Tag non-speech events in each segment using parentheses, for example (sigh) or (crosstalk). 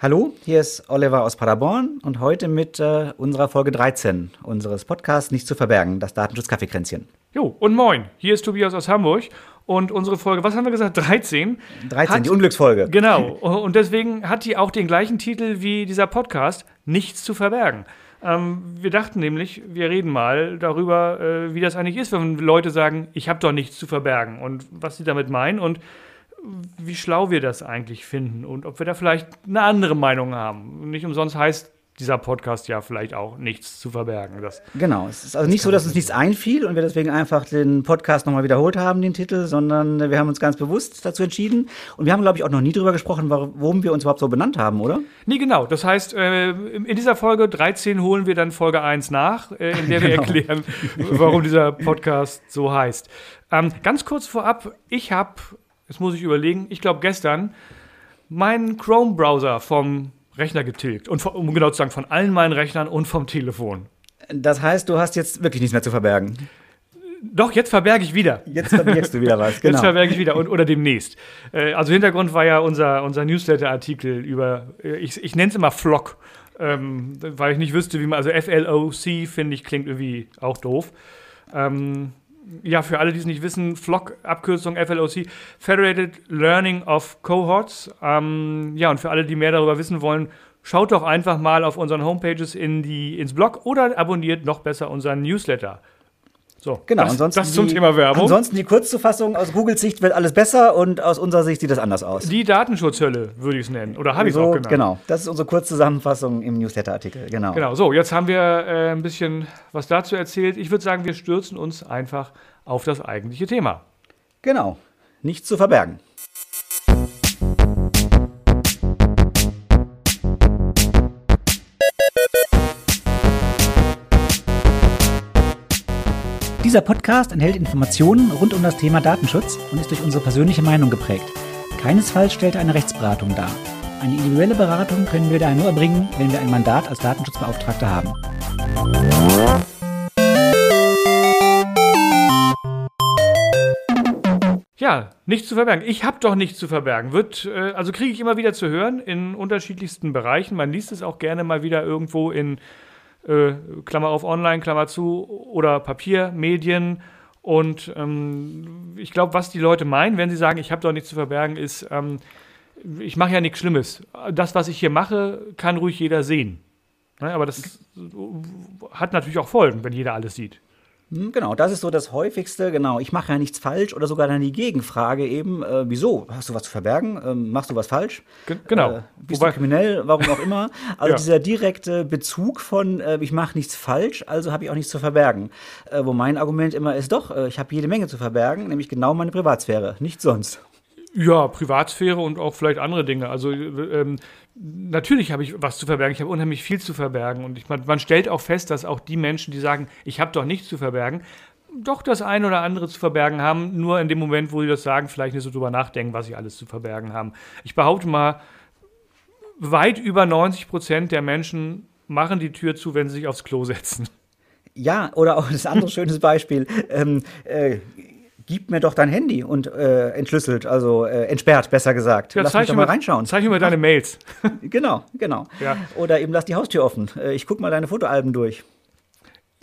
Hallo, hier ist Oliver aus Paderborn und heute mit äh, unserer Folge 13 unseres Podcasts Nicht zu verbergen, das Datenschutz-Kaffeekränzchen. Jo, und moin, hier ist Tobias aus Hamburg und unsere Folge, was haben wir gesagt, 13? 13, hat, die Unglücksfolge. (laughs) Genau, und deswegen hat die auch den gleichen Titel wie dieser Podcast, Nichts zu verbergen. Ähm, wir dachten nämlich, wir reden mal darüber, äh, wie das eigentlich ist, wenn Leute sagen, ich habe doch nichts zu verbergen und was sie damit meinen und wie schlau wir das eigentlich finden und ob wir da vielleicht eine andere Meinung haben. Nicht umsonst heißt dieser Podcast ja vielleicht auch nichts zu verbergen. Das, genau, es ist also nicht so, dass uns nichts einfiel und wir deswegen einfach den Podcast nochmal wiederholt haben, den Titel, sondern wir haben uns ganz bewusst dazu entschieden und wir haben, glaube ich, auch noch nie darüber gesprochen, warum wir uns überhaupt so benannt haben, oder? Nee, genau. Das heißt, äh, in dieser Folge 13 holen wir dann Folge 1 nach, äh, in der wir genau. erklären, warum dieser Podcast so heißt. Ähm, ganz kurz vorab, ich habe jetzt muss ich überlegen, ich glaube gestern, meinen Chrome-Browser vom Rechner getilgt. Und um genau zu sagen, von allen meinen Rechnern und vom Telefon. Das heißt, du hast jetzt wirklich nichts mehr zu verbergen. Doch, jetzt verberge ich wieder. Jetzt verbergst du wieder was, (laughs) genau. Jetzt verberge ich wieder und, oder demnächst. Äh, also Hintergrund war ja unser, unser Newsletter-Artikel über, äh, ich, ich nenne es immer Flock, ähm, weil ich nicht wüsste, wie man, also FLOC finde ich klingt irgendwie auch doof. Ähm, ja, für alle, die es nicht wissen, FLOC, Abkürzung FLOC, Federated Learning of Cohorts. Ähm, ja, und für alle, die mehr darüber wissen wollen, schaut doch einfach mal auf unseren Homepages in die, ins Blog oder abonniert noch besser unseren Newsletter. So, genau. Das, ansonsten das zum die, Thema Werbung. Ansonsten die Kurzzufassung aus Googles Sicht wird alles besser und aus unserer Sicht sieht das anders aus. Die Datenschutzhölle würde ich es nennen. Oder habe ich es so, auch genannt? Genau. Das ist unsere Kurzzusammenfassung im Newsletter-Artikel. Genau. Genau. So, jetzt haben wir äh, ein bisschen was dazu erzählt. Ich würde sagen, wir stürzen uns einfach auf das eigentliche Thema. Genau. Nichts zu verbergen. Dieser Podcast enthält Informationen rund um das Thema Datenschutz und ist durch unsere persönliche Meinung geprägt. Keinesfalls stellt er eine Rechtsberatung dar. Eine individuelle Beratung können wir daher nur erbringen, wenn wir ein Mandat als Datenschutzbeauftragter haben. Ja, nichts zu verbergen. Ich habe doch nichts zu verbergen. Wird, äh, also kriege ich immer wieder zu hören in unterschiedlichsten Bereichen. Man liest es auch gerne mal wieder irgendwo in äh, Klammer auf Online, Klammer zu, oder Papiermedien. Und ähm, ich glaube, was die Leute meinen, wenn sie sagen, ich habe doch nichts zu verbergen, ist, ähm, ich mache ja nichts Schlimmes. Das, was ich hier mache, kann ruhig jeder sehen. Ne? Aber das hat natürlich auch Folgen, wenn jeder alles sieht. Hm, genau, das ist so das häufigste. Genau, ich mache ja nichts falsch oder sogar dann die Gegenfrage eben: äh, Wieso? Hast du was zu verbergen? Ähm, machst du was falsch? G genau. Äh, bist Wobei, du kriminell? Warum auch immer? (laughs) Also ja. dieser direkte Bezug von: äh, Ich mache nichts falsch, also habe ich auch nichts zu verbergen. Äh, wo mein Argument immer ist: Doch, äh, ich habe jede Menge zu verbergen, nämlich genau meine Privatsphäre, nichts sonst. Ja, Privatsphäre und auch vielleicht andere Dinge. Also ähm, natürlich habe ich was zu verbergen. Ich habe unheimlich viel zu verbergen. Und ich, man, man stellt auch fest, dass auch die Menschen, die sagen, ich habe doch nichts zu verbergen, doch das eine oder andere zu verbergen haben. Nur in dem Moment, wo sie das sagen, vielleicht nicht so drüber nachdenken, was sie alles zu verbergen haben. Ich behaupte mal, weit über 90 Prozent der Menschen machen die Tür zu, wenn sie sich aufs Klo setzen. Ja, oder auch das andere schönes Beispiel. Ähm, äh, gib mir doch dein Handy und äh, entschlüsselt, also äh, entsperrt, besser gesagt. Ja, lass mich doch mal reinschauen. Zeig mir mal deine Mails. (laughs) genau, genau. Ja. Oder eben lass die Haustür offen. Äh, ich guck mal deine Fotoalben durch.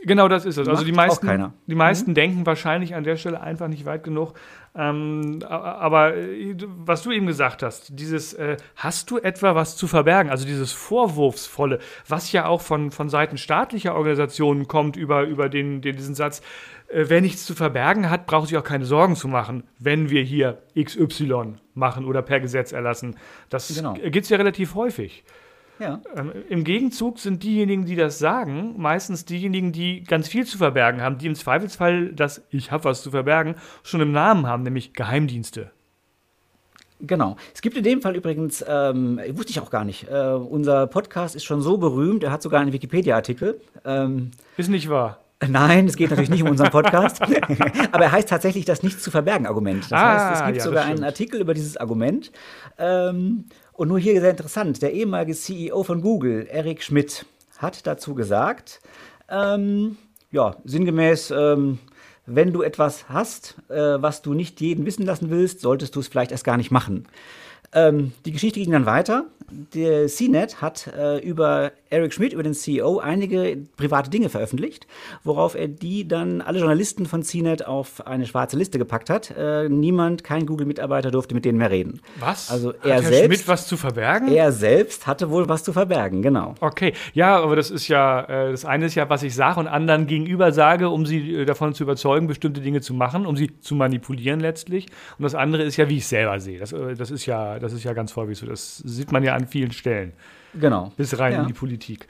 Genau, das ist es. Also die meisten, die meisten mhm. denken wahrscheinlich an der Stelle einfach nicht weit genug. Ähm, aber äh, was du eben gesagt hast, dieses äh, hast du etwa was zu verbergen, also dieses Vorwurfsvolle, was ja auch von, von Seiten staatlicher Organisationen kommt über, über den, den diesen Satz, wer nichts zu verbergen hat, braucht sich auch keine Sorgen zu machen, wenn wir hier XY machen oder per Gesetz erlassen. Das genau. gibt es ja relativ häufig. Ja. Ähm, Im Gegenzug sind diejenigen, die das sagen, meistens diejenigen, die ganz viel zu verbergen haben, die im Zweifelsfall das Ich habe was zu verbergen schon im Namen haben, nämlich Geheimdienste. Genau. Es gibt in dem Fall übrigens, ähm, wusste ich auch gar nicht, äh, unser Podcast ist schon so berühmt, er hat sogar einen Wikipedia-Artikel. Ähm, ist nicht wahr. Nein, es geht natürlich nicht um unseren Podcast. (laughs) Aber er heißt tatsächlich das Nichts zu verbergen Argument. Das ah, heißt, es gibt ja, sogar einen Artikel über dieses Argument. Ähm, und nur hier sehr interessant, der ehemalige CEO von Google, Eric Schmidt, hat dazu gesagt, ähm, ja, sinngemäß, ähm, wenn du etwas hast, äh, was du nicht jeden wissen lassen willst, solltest du es vielleicht erst gar nicht machen. Ähm, die Geschichte ging dann weiter. Der CNET hat äh, über Eric Schmidt, über den CEO, einige private Dinge veröffentlicht, worauf er die dann alle Journalisten von CNET auf eine schwarze Liste gepackt hat. Äh, niemand, kein Google-Mitarbeiter durfte mit denen mehr reden. Was? Also hat er Herr selbst, Schmidt was zu verbergen? Er selbst hatte wohl was zu verbergen, genau. Okay, ja, aber das ist ja, äh, das eine ist ja, was ich sage und anderen gegenüber sage, um sie äh, davon zu überzeugen, bestimmte Dinge zu machen, um sie zu manipulieren letztlich. Und das andere ist ja, wie ich selber sehe. Das, äh, das, ist, ja, das ist ja ganz häufig so. Das sieht man ja an vielen Stellen. Genau. Bis rein ja. in die Politik.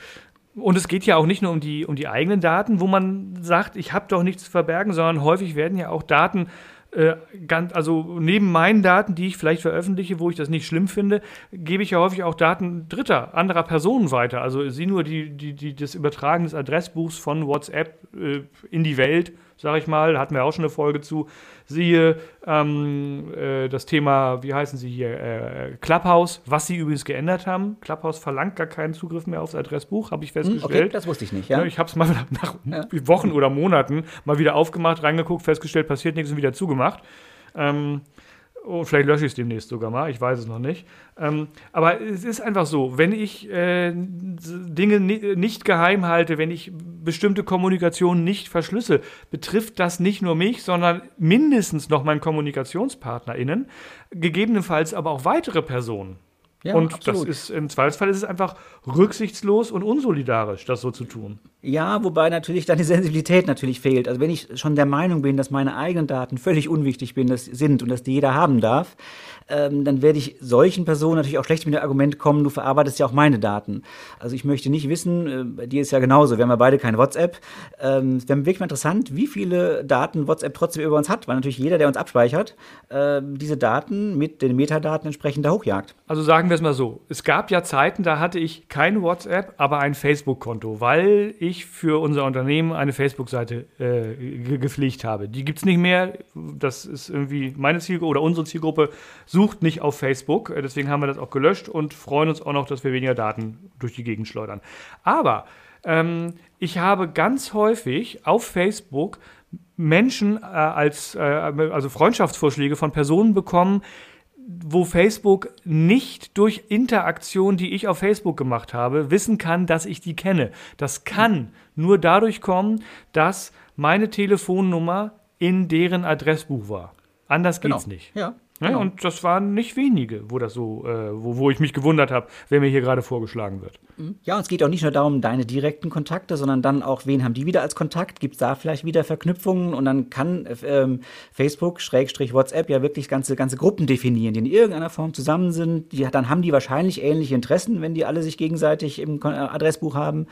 Und es geht ja auch nicht nur um die, um die eigenen Daten, wo man sagt, ich habe doch nichts zu verbergen, sondern häufig werden ja auch Daten äh, ganz, also neben meinen Daten, die ich vielleicht veröffentliche, wo ich das nicht schlimm finde, gebe ich ja häufig auch Daten dritter, anderer Personen weiter. Also sie nur die, die, die, das Übertragen des Adressbuchs von WhatsApp äh, in die Welt sage ich mal, hatten wir auch schon eine Folge zu. Siehe ähm, äh, das Thema, wie heißen sie hier, äh, Clubhouse, was sie übrigens geändert haben. Clubhouse verlangt gar keinen Zugriff mehr aufs Adressbuch, habe ich hm, festgestellt. Okay, das wusste ich nicht, ja. Ich habe es mal (laughs) nach ja. Wochen oder Monaten mal wieder aufgemacht, reingeguckt, festgestellt, passiert nichts und wieder zugemacht. Ähm, Oh, vielleicht lösche ich es demnächst sogar mal, ich weiß es noch nicht. Ähm, aber es ist einfach so, wenn ich äh, Dinge nicht geheim halte, wenn ich bestimmte Kommunikation nicht verschlüssel, betrifft das nicht nur mich, sondern mindestens noch meinen KommunikationspartnerInnen, gegebenenfalls aber auch weitere Personen. Ja, und absolut. das ist im Zweifelsfall ist es einfach rücksichtslos und unsolidarisch, das so zu tun. Ja, wobei natürlich dann die Sensibilität natürlich fehlt. Also wenn ich schon der Meinung bin, dass meine eigenen Daten völlig unwichtig bin, das sind und dass die jeder haben darf, ähm, dann werde ich solchen Personen natürlich auch schlecht mit dem Argument kommen, du verarbeitest ja auch meine Daten. Also ich möchte nicht wissen, äh, bei dir ist ja genauso, wir haben ja beide kein WhatsApp. Ähm, es wäre wirklich mal interessant, wie viele Daten WhatsApp trotzdem über uns hat, weil natürlich jeder, der uns abspeichert, äh, diese Daten mit den Metadaten entsprechend da hochjagt. Also sagen wir es mal so, es gab ja Zeiten, da hatte ich kein WhatsApp, aber ein Facebook-Konto, weil ich für unser Unternehmen eine Facebook-Seite äh, gepflegt habe. Die gibt es nicht mehr, das ist irgendwie meine Zielgruppe oder unsere Zielgruppe sucht nicht auf Facebook. Äh, deswegen haben wir das auch gelöscht und freuen uns auch noch, dass wir weniger Daten durch die Gegend schleudern. Aber ähm, ich habe ganz häufig auf Facebook Menschen äh, als äh, also Freundschaftsvorschläge von Personen bekommen, wo Facebook nicht durch Interaktion, die ich auf Facebook gemacht habe, wissen kann, dass ich die kenne. Das kann nur dadurch kommen, dass meine Telefonnummer in deren Adressbuch war. Anders geht's genau. nicht. Ja. Ja, genau. Und das waren nicht wenige, wo das so, äh, wo, wo ich mich gewundert habe, wer mir hier gerade vorgeschlagen wird. Mhm. Ja, und es geht auch nicht nur darum, deine direkten Kontakte, sondern dann auch, wen haben die wieder als Kontakt? Gibt es da vielleicht wieder Verknüpfungen? Und dann kann ähm, Facebook, Schrägstrich WhatsApp ja wirklich ganze, ganze Gruppen definieren, die in irgendeiner Form zusammen sind. Die, dann haben die wahrscheinlich ähnliche Interessen, wenn die alle sich gegenseitig im Adressbuch haben.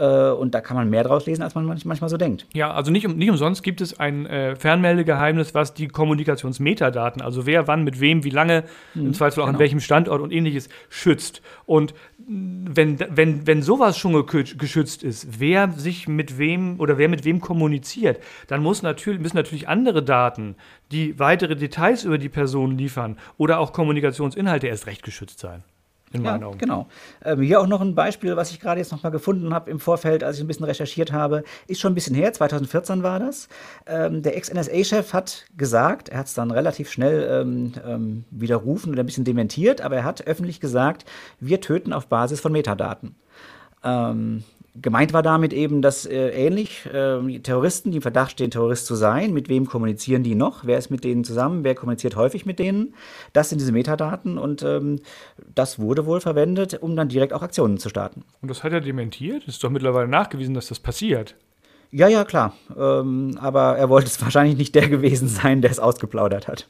Äh, und da kann man mehr draus lesen, als man manchmal so denkt. Ja, also nicht, nicht umsonst gibt es ein äh, Fernmeldegeheimnis, was die Kommunikationsmetadaten, also wer wann mit wem, wie lange, mhm, im Zweifel auch genau. an welchem Standort und ähnliches, schützt. Und wenn, wenn, wenn sowas schon geschützt ist, wer sich mit wem oder wer mit wem kommuniziert, dann muss natürlich, müssen natürlich andere Daten, die weitere Details über die Person liefern oder auch Kommunikationsinhalte erst recht geschützt sein in meinen ja, Augen. Genau. Ähm, hier auch noch ein Beispiel, was ich gerade jetzt noch mal gefunden habe im Vorfeld, als ich ein bisschen recherchiert habe. Ist schon ein bisschen her, 2014 war das. Ähm, der Ex-NSA-Chef hat gesagt, er hat es dann relativ schnell ähm, ähm, widerrufen oder ein bisschen dementiert, aber er hat öffentlich gesagt, wir töten auf Basis von Metadaten. Ähm, Gemeint war damit eben, dass äh, ähnlich äh, Terroristen, die im Verdacht stehen, Terrorist zu sein, mit wem kommunizieren die noch? Wer ist mit denen zusammen? Wer kommuniziert häufig mit denen? Das sind diese Metadaten und ähm, das wurde wohl verwendet, um dann direkt auch Aktionen zu starten. Und das hat er dementiert? Ist doch mittlerweile nachgewiesen, dass das passiert. Ja, ja, klar. Ähm, aber er wollte es (laughs) wahrscheinlich nicht der gewesen sein, der es ausgeplaudert hat.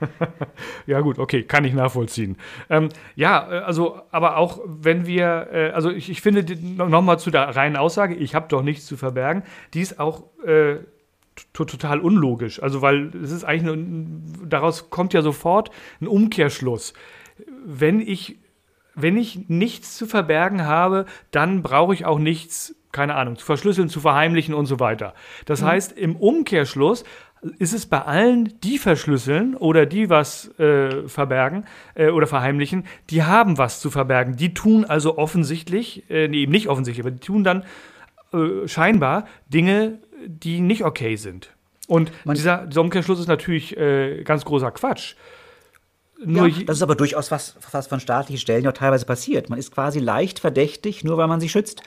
(laughs) ja, gut, okay, kann ich nachvollziehen. Ähm, ja, äh, also, aber auch wenn wir, äh, also ich, ich finde nochmal zu der reinen Aussage, ich habe doch nichts zu verbergen, die ist auch äh, total unlogisch. Also, weil es ist eigentlich, nur, daraus kommt ja sofort ein Umkehrschluss. Wenn ich, wenn ich nichts zu verbergen habe, dann brauche ich auch nichts keine Ahnung, zu verschlüsseln, zu verheimlichen und so weiter. Das mhm. heißt, im Umkehrschluss ist es bei allen, die verschlüsseln oder die was äh, verbergen äh, oder verheimlichen, die haben was zu verbergen. Die tun also offensichtlich, äh, nee, eben nicht offensichtlich, aber die tun dann äh, scheinbar Dinge, die nicht okay sind. Und dieser, dieser Umkehrschluss ist natürlich äh, ganz großer Quatsch nur ja, das ist aber durchaus was, was von staatlichen Stellen ja teilweise passiert. Man ist quasi leicht verdächtig, nur weil man sich schützt.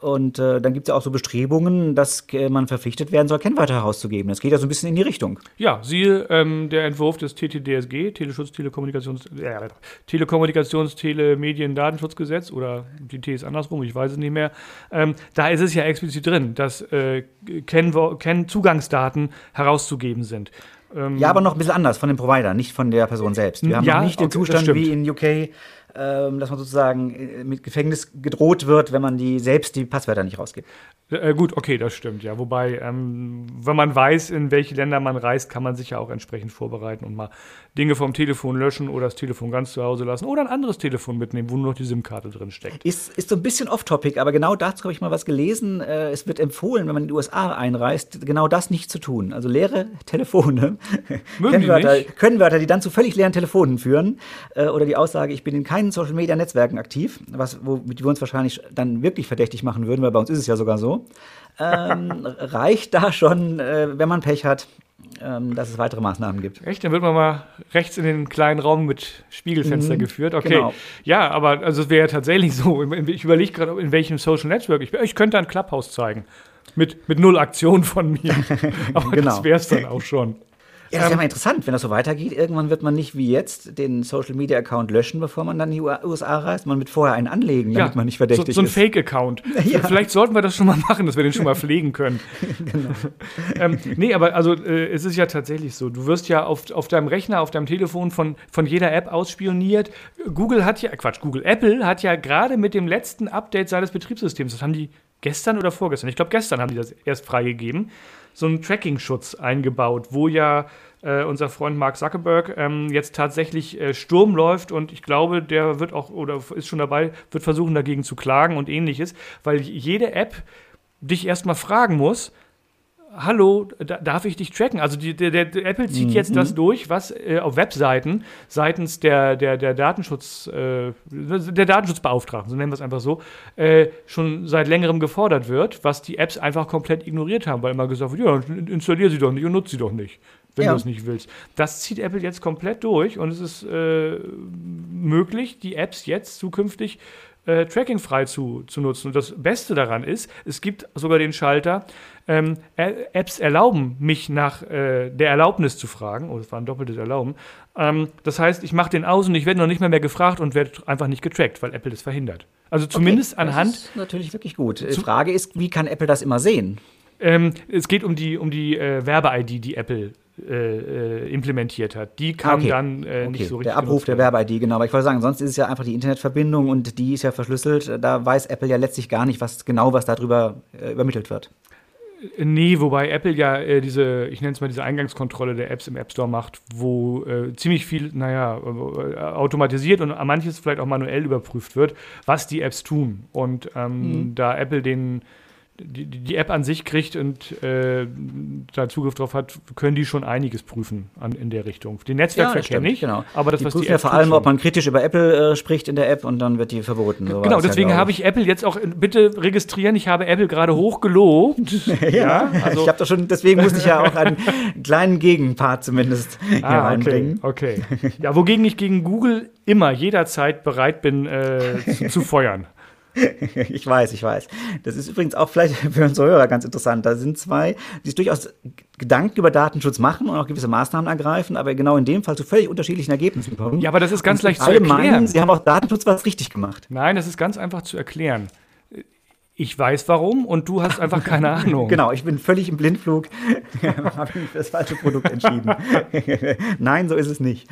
Und äh, dann gibt es ja auch so Bestrebungen, dass äh, man verpflichtet werden soll, Kennwörter herauszugeben. Das geht ja so ein bisschen in die Richtung. Ja, siehe ähm, der Entwurf des TTDSG, Teleschutz, Telekommunikations, äh, Telekommunikations, Telemedien, Datenschutzgesetz oder die T ist andersrum, ich weiß es nicht mehr. Ähm, da ist es ja explizit drin, dass äh, Kennzugangsdaten herauszugeben sind. Ähm, ja, aber noch ein bisschen anders von dem Provider, nicht von der Person selbst. Wir haben ja, noch nicht den okay, Zustand wie in UK, ähm, dass man sozusagen äh, mit Gefängnis gedroht wird, wenn man die selbst die Passwörter nicht rausgibt. Äh, gut, okay, das stimmt, ja. Wobei, ähm, wenn man weiß, in welche Länder man reist, kann man sich ja auch entsprechend vorbereiten und mal Dinge vom Telefon löschen oder das Telefon ganz zu Hause lassen oder ein anderes Telefon mitnehmen, wo nur noch die SIM-Karte drin steckt. Ist, ist so ein bisschen off-topic, aber genau dazu habe ich mal was gelesen. Äh, es wird empfohlen, wenn man in die USA einreist, genau das nicht zu tun. Also leere (laughs) Telefone, Kennwörter, Kennwörter, die dann zu völlig leeren Telefonen führen äh, oder die Aussage, ich bin in keinen Social-Media-Netzwerken aktiv, was, womit wir uns wahrscheinlich dann wirklich verdächtig machen würden, weil bei uns ist es ja sogar so ähm, (laughs) reicht da schon, äh, wenn man Pech hat, ähm, dass es weitere Maßnahmen gibt. Echt? Dann wird man mal rechts in den kleinen Raum mit Spiegelfenster mhm, geführt. Okay. Genau. Ja, aber also es wäre ja tatsächlich so. Ich überlege gerade, in welchem Social Network ich bin. Ich könnte ein Clubhouse zeigen. Mit, mit null Aktion von mir. (laughs) (laughs) aber genau. das wäre es dann auch schon. Ja, das wäre ähm, mal interessant, wenn das so weitergeht. Irgendwann wird man nicht wie jetzt den Social Media Account löschen, bevor man dann in die USA reist. Man wird vorher einen anlegen, damit ja, man nicht verdächtig ist. So, so ein Fake-Account. (laughs) Ja. Vielleicht sollten wir das schon mal machen, dass wir den schon mal (laughs) pflegen können. (laughs) genau. ähm, nee, aber also äh, es ist ja tatsächlich so. Du wirst ja auf, auf deinem Rechner, auf deinem Telefon von, von jeder App ausspioniert. Google hat ja, Quatsch, Google, Apple hat ja gerade mit dem letzten Update seines Betriebssystems, das haben die gestern oder vorgestern, ich glaube gestern haben die das erst freigegeben, so einen Tracking-Schutz eingebaut, wo ja äh, unser Freund Mark Zuckerberg ähm, jetzt tatsächlich äh, Sturm läuft und ich glaube, der wird auch oder ist schon dabei, wird versuchen dagegen zu klagen und ähnliches, weil jede App dich erstmal fragen muss, hallo, darf ich dich tracken? Also die, der, der, Apple zieht mhm. jetzt das durch, was äh, auf Webseiten seitens der, der, der Datenschutz, äh, der Datenschutzbeauftragten, so nennen wir es einfach so, äh, schon seit längerem gefordert wird, was die Apps einfach komplett ignoriert haben, weil immer gesagt wird, ja, installier sie doch nicht und nutze sie doch nicht, wenn ja. du es nicht willst. Das zieht Apple jetzt komplett durch und es ist äh, möglich, die Apps jetzt zukünftig äh, Tracking-frei zu, zu nutzen. Und das Beste daran ist, es gibt sogar den Schalter, ähm, Apps erlauben mich nach äh, der Erlaubnis zu fragen. Oh, das war ein doppeltes Erlauben. Ähm, das heißt, ich mache den aus und ich werde noch nicht mehr, mehr gefragt und werde einfach nicht getrackt, weil Apple das verhindert. Also zumindest okay, anhand. Das ist natürlich wirklich gut. Die Frage ist, wie kann Apple das immer sehen? Ähm, es geht um die, um die äh, Werbe-ID, die Apple äh, äh, implementiert hat. Die kam okay. dann äh, okay. nicht so richtig. Der Abruf der Werbe-ID, genau. Aber ich wollte sagen, sonst ist es ja einfach die Internetverbindung und die ist ja verschlüsselt. Da weiß Apple ja letztlich gar nicht, was genau was darüber äh, übermittelt wird. Nee, wobei Apple ja äh, diese, ich nenne es mal diese Eingangskontrolle der Apps im App Store macht, wo äh, ziemlich viel, naja, äh, automatisiert und manches vielleicht auch manuell überprüft wird, was die Apps tun. Und ähm, mhm. da Apple den die, die App an sich kriegt und äh, da Zugriff drauf hat, können die schon einiges prüfen an, in der Richtung. Den Netzwerkverkehr ja, nicht, genau. aber das, die was prüfen die App ja vor allem, ob man kritisch über Apple äh, spricht in der App und dann wird die verboten. So genau, deswegen ja, habe ich Apple jetzt auch, bitte registrieren, ich habe Apple gerade hochgelobt. (laughs) ja, ja also ich habe doch schon, deswegen musste ich ja auch einen (laughs) kleinen Gegenpart zumindest hier ah, reinbringen. Okay, okay. (laughs) Ja, wogegen ich gegen Google immer, jederzeit bereit bin äh, zu, zu feuern. (laughs) ich weiß, ich weiß. Das ist übrigens auch vielleicht (laughs) für unsere Hörer ganz interessant. Da sind zwei, die sich durchaus Gedanken über Datenschutz machen und auch gewisse Maßnahmen ergreifen, aber genau in dem Fall zu völlig unterschiedlichen Ergebnissen kommen. Ja, aber das ist ganz leicht zu erklären. Meinen, sie haben auch Datenschutz was richtig gemacht. Nein, das ist ganz einfach zu erklären ich weiß warum und du hast einfach keine (laughs) Ahnung. Genau, ich bin völlig im Blindflug, (laughs) habe mich für das falsche Produkt entschieden. (laughs) Nein, so ist es nicht.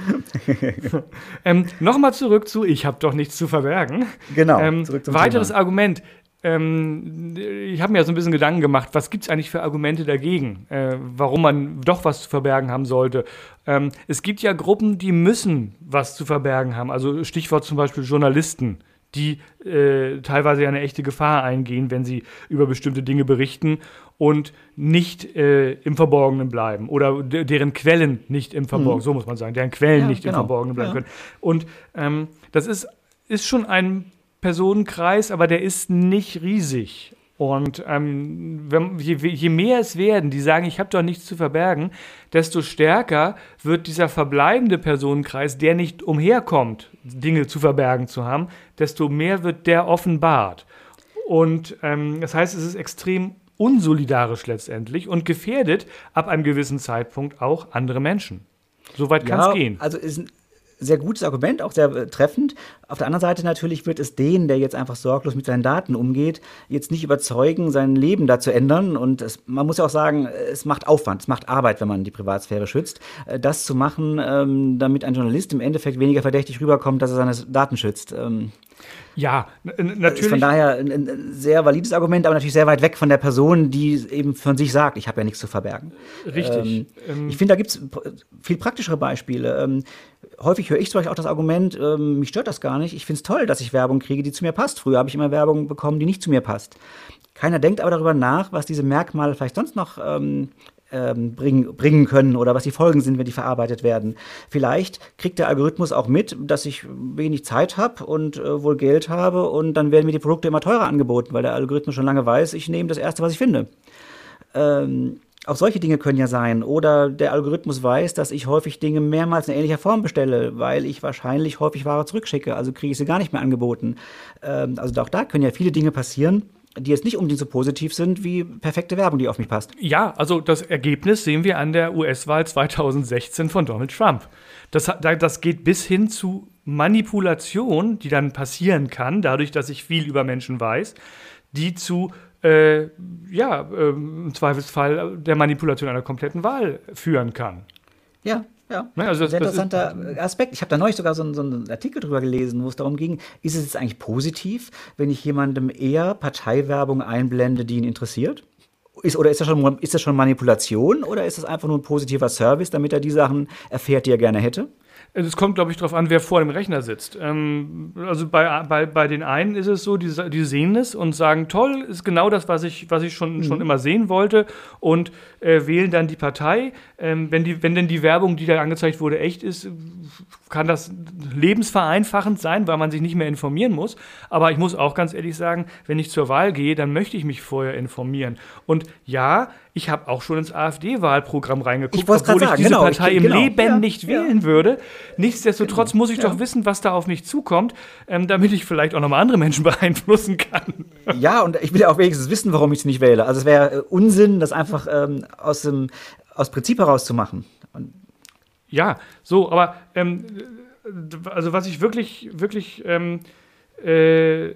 ähm, Nochmal zurück zu, ich habe doch nichts zu verbergen. Genau. Ähm, weiteres Thema. Argument. Ähm, ich habe mir ja so ein bisschen Gedanken gemacht, was gibt es eigentlich für Argumente dagegen, äh, warum man doch was zu verbergen haben sollte. Ähm, es gibt ja Gruppen, die müssen was zu verbergen haben. Also Stichwort zum Beispiel Journalisten die äh, teilweise ja eine echte Gefahr eingehen, wenn sie über bestimmte Dinge berichten und nicht äh, im Verborgenen bleiben oder deren Quellen nicht im Verborgenen, mhm. so muss man sagen, deren Quellen ja, nicht genau. im Verborgenen bleiben ja. können. Und ähm, das ist, ist schon ein Personenkreis, aber der ist nicht riesig. Und ähm, wenn, je, je, mehr es werden, die sagen, ich habe doch nichts zu verbergen, desto stärker wird dieser verbleibende Personenkreis, der nicht umherkommt, Dinge zu verbergen zu haben, desto mehr wird der offenbart. Und ähm, das heißt, es ist extrem unsolidarisch letztendlich und gefährdet ab einem gewissen Zeitpunkt auch andere Menschen. Soweit kann es ja, gehen. Also ist sehr gutes Argument, auch sehr äh, treffend. Auf der anderen Seite natürlich wird es den, der jetzt einfach sorglos mit seinen Daten umgeht, jetzt nicht überzeugen, sein Leben da zu ändern. Und es, man muss ja auch sagen, es macht Aufwand, es macht Arbeit, wenn man die Privatsphäre schützt. Äh, das zu machen, ähm, damit ein Journalist im Endeffekt weniger verdächtig rüberkommt, dass er seine Daten schützt. Ja, natürlich. Ist von daher ein, ein, sehr valides Argument, aber natürlich sehr weit weg von der Person, die eben von sich sagt, ich habe ja nichts zu verbergen. Richtig. Ähm, ähm, ich finde, da gibt es viel praktischere Beispiele. Ähm, häufig höre ich zum Beispiel auch das Argument, ähm, mich stört das gar nicht. Ich finde es toll, dass ich Werbung kriege, die zu mir passt. Früher habe ich immer Werbung bekommen, die nicht zu mir passt. Keiner denkt aber darüber nach, was diese Merkmale vielleicht sonst noch ähm, ähm, bringen, bringen können oder was die Folgen sind, wenn die verarbeitet werden. Vielleicht kriegt der Algorithmus auch mit, dass ich wenig Zeit habe und äh, wohl Geld habe und dann werden mir die Produkte immer teurer angeboten, weil der Algorithmus schon lange weiß, ich nehme das Erste, was ich finde. Ähm, auch solche Dinge können ja sein. Oder der Algorithmus weiß, dass ich häufig Dinge mehrmals in ähnlicher Form bestelle, weil ich wahrscheinlich häufig Ware zurückschicke. Also kriege ich sie gar nicht mehr angeboten. Ähm, also auch da können ja viele Dinge passieren die jetzt nicht unbedingt so positiv sind wie perfekte Werbung, die auf mich passt. Ja, also das Ergebnis sehen wir an der US-Wahl 2016 von Donald Trump. Das, das geht bis hin zu Manipulation, die dann passieren kann, dadurch, dass ich viel über Menschen weiß, die zu äh, ja, äh, im Zweifelsfall der Manipulation einer kompletten Wahl führen kann. Ja, ja, ne, also das, sehr interessanter das Aspekt. Ich habe da neulich sogar so einen, so einen, Artikel drüber gelesen, wo es darum ging, ist es jetzt eigentlich positiv, wenn ich jemandem eher Parteiwerbung einblende, die ihn interessiert? Ist, oder ist das, schon, ist das schon Manipulation oder ist das einfach nur ein positiver Service, damit er die Sachen erfährt, die er gerne hätte? Es kommt, glaube ich, darauf an, wer vor dem Rechner sitzt. Ähm, also bei, bei, bei den einen ist es so, die, die sehen es und sagen, toll, ist genau das, was ich, was ich schon, mhm. schon immer sehen wollte und äh, wählen dann die Partei. Ähm, wenn, die, wenn denn die Werbung, die da angezeigt wurde, echt ist, kann das lebensvereinfachend sein, weil man sich nicht mehr informieren muss. Aber ich muss auch ganz ehrlich sagen, wenn ich zur Wahl gehe, dann möchte ich mich vorher informieren. Und ja, ich habe auch schon ins AfD-Wahlprogramm reingeguckt, obwohl ich diese genau, Partei ich, im genau. Leben ja, nicht ja. wählen würde. Nichtsdestotrotz genau. muss ich ja. doch wissen, was da auf mich zukommt, ähm, damit ich vielleicht auch nochmal andere Menschen (laughs) beeinflussen kann. Ja, und ich will ja auch wenigstens wissen, warum ich es nicht wähle. Also es wäre äh, Unsinn, das einfach ähm, aus, dem, aus Prinzip heraus zu machen. Und ja, so, aber ähm, also was ich wirklich, wirklich ähm, äh,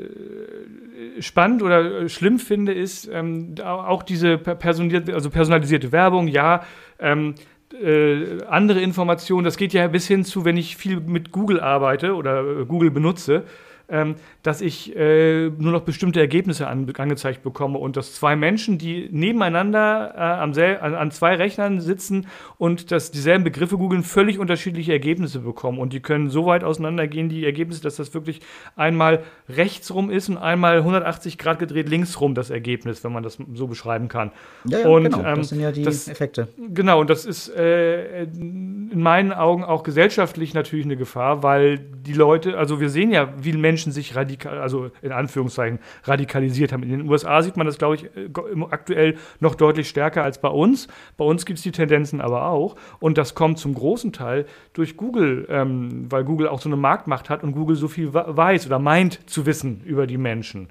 spannend oder schlimm finde, ist ähm, auch diese personalisierte, also personalisierte Werbung, ja, ähm, äh, andere Informationen, das geht ja bis hin zu, wenn ich viel mit Google arbeite oder äh, Google benutze, ähm, dass ich äh, nur noch bestimmte Ergebnisse an, angezeigt bekomme und dass zwei Menschen, die nebeneinander äh, am an, an, zwei Rechnern sitzen und dass dieselben Begriffe googeln, völlig unterschiedliche Ergebnisse bekommen. Und die können so weit auseinandergehen, die Ergebnisse, dass das wirklich einmal rechts rum ist und einmal 180 Grad gedreht links rum das Ergebnis, wenn man das so beschreiben kann. Ja, ja und, genau. Ähm, das sind ja die das, Effekte. Genau, und das ist äh, in meinen Augen auch gesellschaftlich natürlich eine Gefahr, weil die Leute, also wir sehen ja, wie Menschen sich radikal radikal, also in Anführungszeichen radikalisiert haben. In den USA sieht man das, glaube ich, äh, aktuell noch deutlich stärker als bei uns. Bei uns gibt es die Tendenzen aber auch. Und das kommt zum großen Teil durch Google, ähm, weil Google auch so eine Marktmacht hat und Google so viel weiß oder meint zu wissen über die Menschen.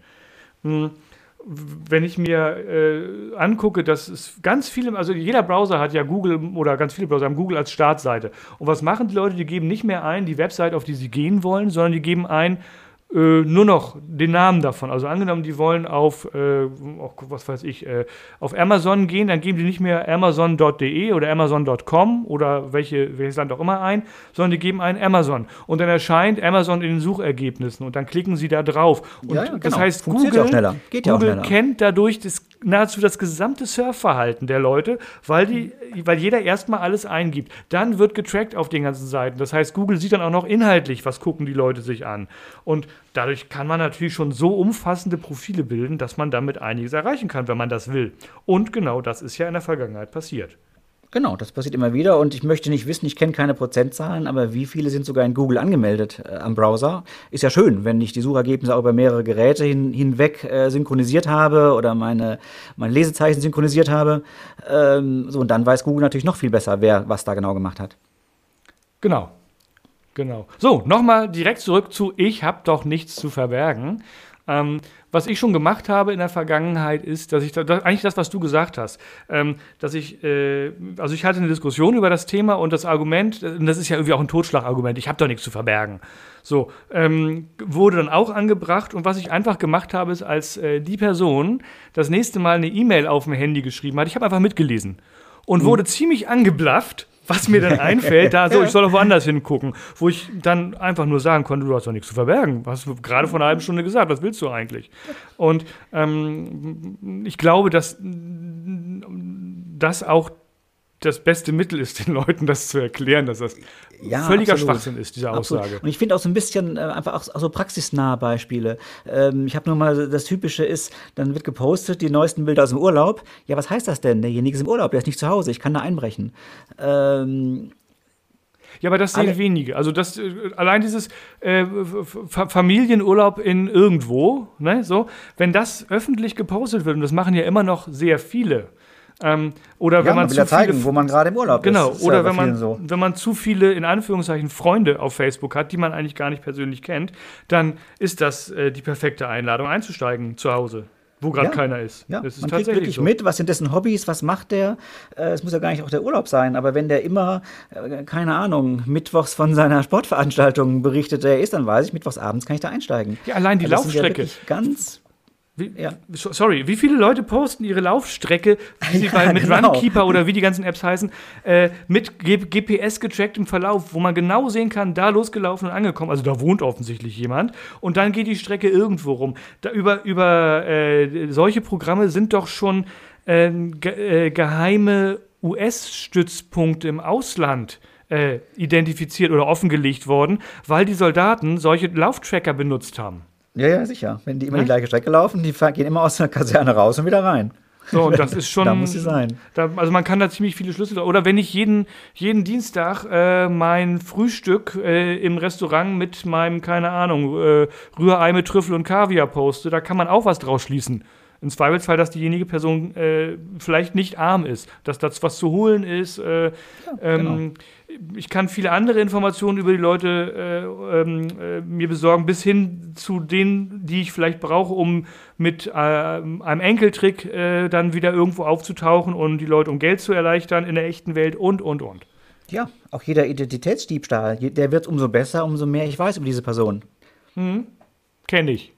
Hm wenn ich mir äh, angucke, dass es ganz viele, also jeder Browser hat ja Google oder ganz viele Browser haben Google als Startseite. Und was machen die Leute? Die geben nicht mehr ein die Website, auf die sie gehen wollen, sondern die geben ein äh, nur noch den Namen davon. Also angenommen, die wollen auf, äh, was weiß ich, äh, auf Amazon gehen, dann geben die nicht mehr amazon.de oder amazon.com oder welche, welches Land auch immer ein, sondern die geben ein Amazon. Und dann erscheint Amazon in den Suchergebnissen und dann klicken sie da drauf. Und ja, ja, genau. das heißt, Google, Google kennt dadurch das nahezu das gesamte Surfverhalten der Leute, weil, die, weil jeder erstmal alles eingibt. Dann wird getrackt auf den ganzen Seiten. Das heißt, Google sieht dann auch noch inhaltlich, was gucken die Leute sich an. Und dadurch kann man natürlich schon so umfassende Profile bilden, dass man damit einiges erreichen kann, wenn man das will. Und genau das ist ja in der Vergangenheit passiert. Genau, das passiert immer wieder und ich möchte nicht wissen, ich kenne keine Prozentzahlen, aber wie viele sind sogar in Google angemeldet äh, am Browser? Ist ja schön, wenn ich die Suchergebnisse auch über mehrere Geräte hin, hinweg äh, synchronisiert habe oder meine, meine Lesezeichen synchronisiert habe. Ähm, so, und dann weiß Google natürlich noch viel besser, wer was da genau gemacht hat. Genau. Genau. So, nochmal direkt zurück zu Ich habe doch nichts zu verbergen. Ähm, was ich schon gemacht habe in der Vergangenheit ist, dass ich, da, eigentlich das, was du gesagt hast, ähm, dass ich, äh, also ich hatte eine Diskussion über das Thema und das Argument, das ist ja irgendwie auch ein Totschlagargument, ich habe doch nichts zu verbergen. So, ähm, wurde dann auch angebracht und was ich einfach gemacht habe, ist, als äh, die Person das nächste Mal eine E-Mail auf dem Handy geschrieben hat, ich habe einfach mitgelesen und mhm. wurde ziemlich angeblafft was mir dann (laughs) einfällt, da so, ich soll doch woanders hingucken, wo ich dann einfach nur sagen konnte, du hast doch nichts zu verbergen. Hast du gerade vor einer halben Stunde gesagt, was willst du eigentlich? Und ähm, ich glaube, dass das auch das beste Mittel ist, den Leuten das zu erklären, dass das ja, völliger absolut. Schwachsinn ist, diese Aussage. Absolut. Und ich finde auch so ein bisschen äh, einfach auch, auch, so praxisnahe Beispiele. Ähm, ich habe nur mal, das Typische ist, dann wird gepostet, die neuesten Bilder aus dem Urlaub. Ja, was heißt das denn? Derjenige ist im Urlaub, der ist nicht zu Hause, ich kann da einbrechen. Ähm, ja, aber das sehen wenige. Also das äh, allein dieses äh, Familienurlaub in irgendwo, ne, so, wenn das öffentlich gepostet wird und das machen ja immer noch sehr viele, ähm, oder ja, wenn man, man zu ja zeigen, viele, wo man gerade im Urlaub genau, ist. Genau, oder wenn man, so. wenn man zu viele, in Anführungszeichen, Freunde auf Facebook hat, die man eigentlich gar nicht persönlich kennt, dann ist das äh, die perfekte Einladung einzusteigen zu Hause. Wo gerade ja, keiner ist. Ja, das ist man kriegt wirklich so. mit, was sind dessen Hobbys, was macht der. Äh, es muss ja gar nicht auch der Urlaub sein, aber wenn der immer, äh, keine Ahnung, mittwochs von seiner (laughs) Sportveranstaltung berichtet, der ist, dann weiß ich, mittwochs abends kann ich da einsteigen. Ja, allein die also Laufstrecke. Ja ganz wie, ja. Sorry, wie viele Leute posten ihre Laufstrecke, wie sie (laughs) ja, bei, mit genau. Runkeeper oder wie die ganzen Apps heißen, äh, mit GPS getracktem Verlauf, wo man genau sehen kann, da losgelaufen und angekommen. Also da wohnt offensichtlich jemand. Und dann geht die Strecke irgendwo rum. Da über über äh, solche Programme sind doch schon äh, ge geheime US-Stützpunkte im Ausland äh, identifiziert oder offengelegt worden, weil die Soldaten solche Lauftracker benutzt haben. Ja, ja, sicher. Wenn die immer ja? die gleiche Strecke laufen, die gehen immer aus der Kaserne raus und wieder rein. So, und das ist (laughs) schon. da muss sie sein. Da, also man kann da ziemlich viele Schlüssel. Oder wenn ich jeden, jeden Dienstag äh, mein Frühstück äh, im Restaurant mit meinem, keine Ahnung, äh, Rührei mit Trüffel und Kaviar poste, da kann man auch was draus schließen. Im Zweifelsfall, dass diejenige Person äh, vielleicht nicht arm ist, dass das was zu holen ist. Äh, ja, genau. Ich kann viele andere Informationen über die Leute äh, ähm, äh, mir besorgen, bis hin zu denen, die ich vielleicht brauche, um mit äh, einem Enkeltrick äh, dann wieder irgendwo aufzutauchen und die Leute um Geld zu erleichtern in der echten Welt und, und, und. Ja, auch jeder Identitätsdiebstahl, der wird umso besser, umso mehr ich weiß über diese Person. Mhm. Kenne ich.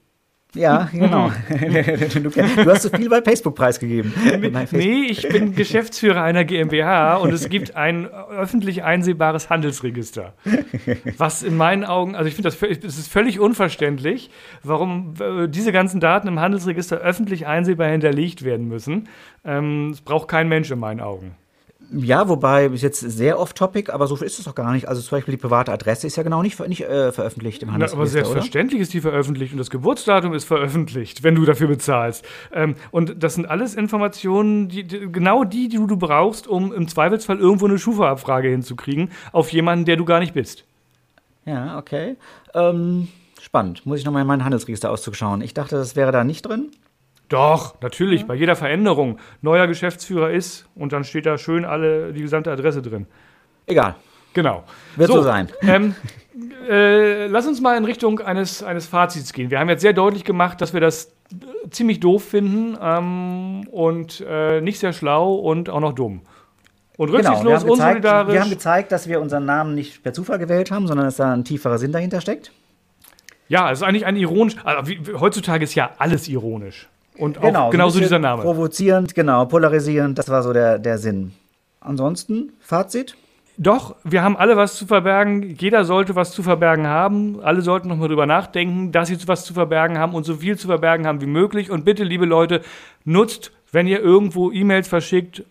Ja, (laughs) genau. (laughs) du, hast so viel bei Facebook preisgegeben. Nee, ich bin Geschäftsführer einer GmbH und es gibt ein öffentlich einsehbares Handelsregister. Was in meinen Augen, also ich finde, das es ist völlig unverständlich, warum äh, diese ganzen Daten im Handelsregister öffentlich einsehbar hinterlegt werden müssen. Ähm, es braucht kein Mensch in meinen Augen. Ja, wobei ist jetzt sehr off-topic, aber so ist es doch gar nicht. Also zum Beispiel die private Adresse ist ja genau nicht, nicht äh, veröffentlicht im Handelsregister, Aber selbstverständlich oder? ist die veröffentlicht und das Geburtsdatum ist veröffentlicht, wenn du dafür bezahlst. Ähm, und das sind alles Informationen, die, die, genau die, die du brauchst, um im Zweifelsfall irgendwo eine Schufa-Abfrage hinzukriegen auf jemanden, der du gar nicht bist. Ja, okay. Ähm, spannend. Muss ich nochmal in meinen Handelsregisterauszug schauen. Ich dachte, das wäre da nicht drin. Doch, natürlich, ja. bei jeder Veränderung. Neuer Geschäftsführer ist und dann steht da schön alle die gesamte Adresse drin. Egal. Genau. Wird so, so sein. (laughs) Ähm, äh, lass uns mal in Richtung eines, eines Fazits gehen. Wir haben jetzt sehr deutlich gemacht, dass wir das ziemlich doof finden ähm, und äh, nicht sehr schlau und auch noch dumm. Und rücksichtslos, genau, wir gezeigt, unsolidarisch. Wir haben gezeigt, dass wir unseren Namen nicht per Zufall gewählt haben, sondern dass da ein tieferer Sinn dahinter steckt. Ja, es ist eigentlich ein ironisch. Also, wie, heutzutage ist ja alles ironisch. Und auch genau, genauso dieser Name. Provozierend, genau, polarisierend, das war so der, der Sinn. Ansonsten, Fazit? Doch, wir haben alle was zu verbergen. Jeder sollte was zu verbergen haben. Alle sollten nochmal drüber nachdenken, dass sie was zu verbergen haben und so viel zu verbergen haben wie möglich. Und bitte, liebe Leute, nutzt, wenn ihr irgendwo E-Mails verschickt,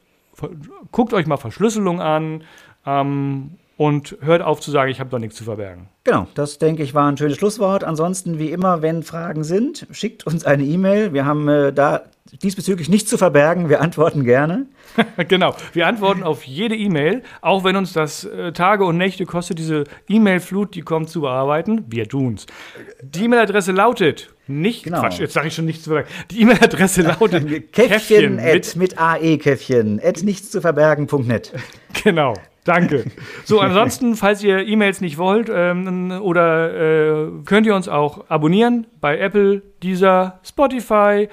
guckt euch mal Verschlüsselung an. Ähm, und hört auf zu sagen, ich habe doch nichts zu verbergen. Genau, das denke ich war ein schönes Schlusswort. Ansonsten, wie immer, wenn Fragen sind, schickt uns eine E-Mail. Wir haben äh, da diesbezüglich nichts zu verbergen. Wir antworten gerne. (laughs) genau, wir antworten auf jede E-Mail, auch wenn uns das äh, Tage und Nächte kostet, diese E-Mail-Flut, die kommt, zu bearbeiten. Wir tun's. Die E-Mail-Adresse lautet nicht, genau. Quatsch, jetzt sage ich schon nichts zu verbergen. Die E-Mail-Adresse lautet (laughs) Käffchen, Käffchen mit, mit AE-Käffchen, at nichts zu verbergen.net. (laughs) Genau. Danke. (laughs) So, ansonsten, falls ihr E-Mails nicht wollt, ähm, oder äh, könnt ihr uns auch abonnieren bei Apple, Deezer, Spotify,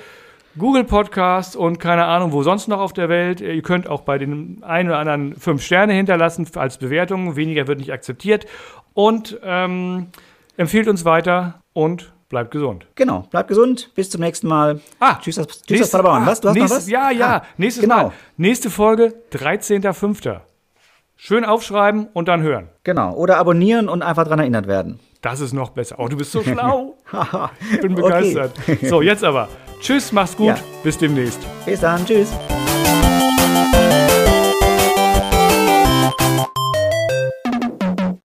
Google Podcasts und keine Ahnung, wo sonst noch auf der Welt. Ihr könnt auch bei den ein oder anderen fünf Sterne hinterlassen als Bewertung. Weniger wird nicht akzeptiert. Und ähm, empfiehlt uns weiter und bleibt gesund. Genau, bleibt gesund. Bis zum nächsten Mal. Ah, tschüss, tschüss nächste, Paderborn. Was? Du hast nächstes, noch was? Ja, ja. Ah, nächstes genau. Mal. Nächste Folge, 13.05. Schön aufschreiben und dann hören. Genau. Oder abonnieren und einfach daran erinnert werden. Das ist noch besser. Oh, du bist so schlau. (laughs) ich bin begeistert. Okay. so, jetzt aber. Tschüss, mach's gut. Ja. Bis demnächst. Bis dann. Tschüss.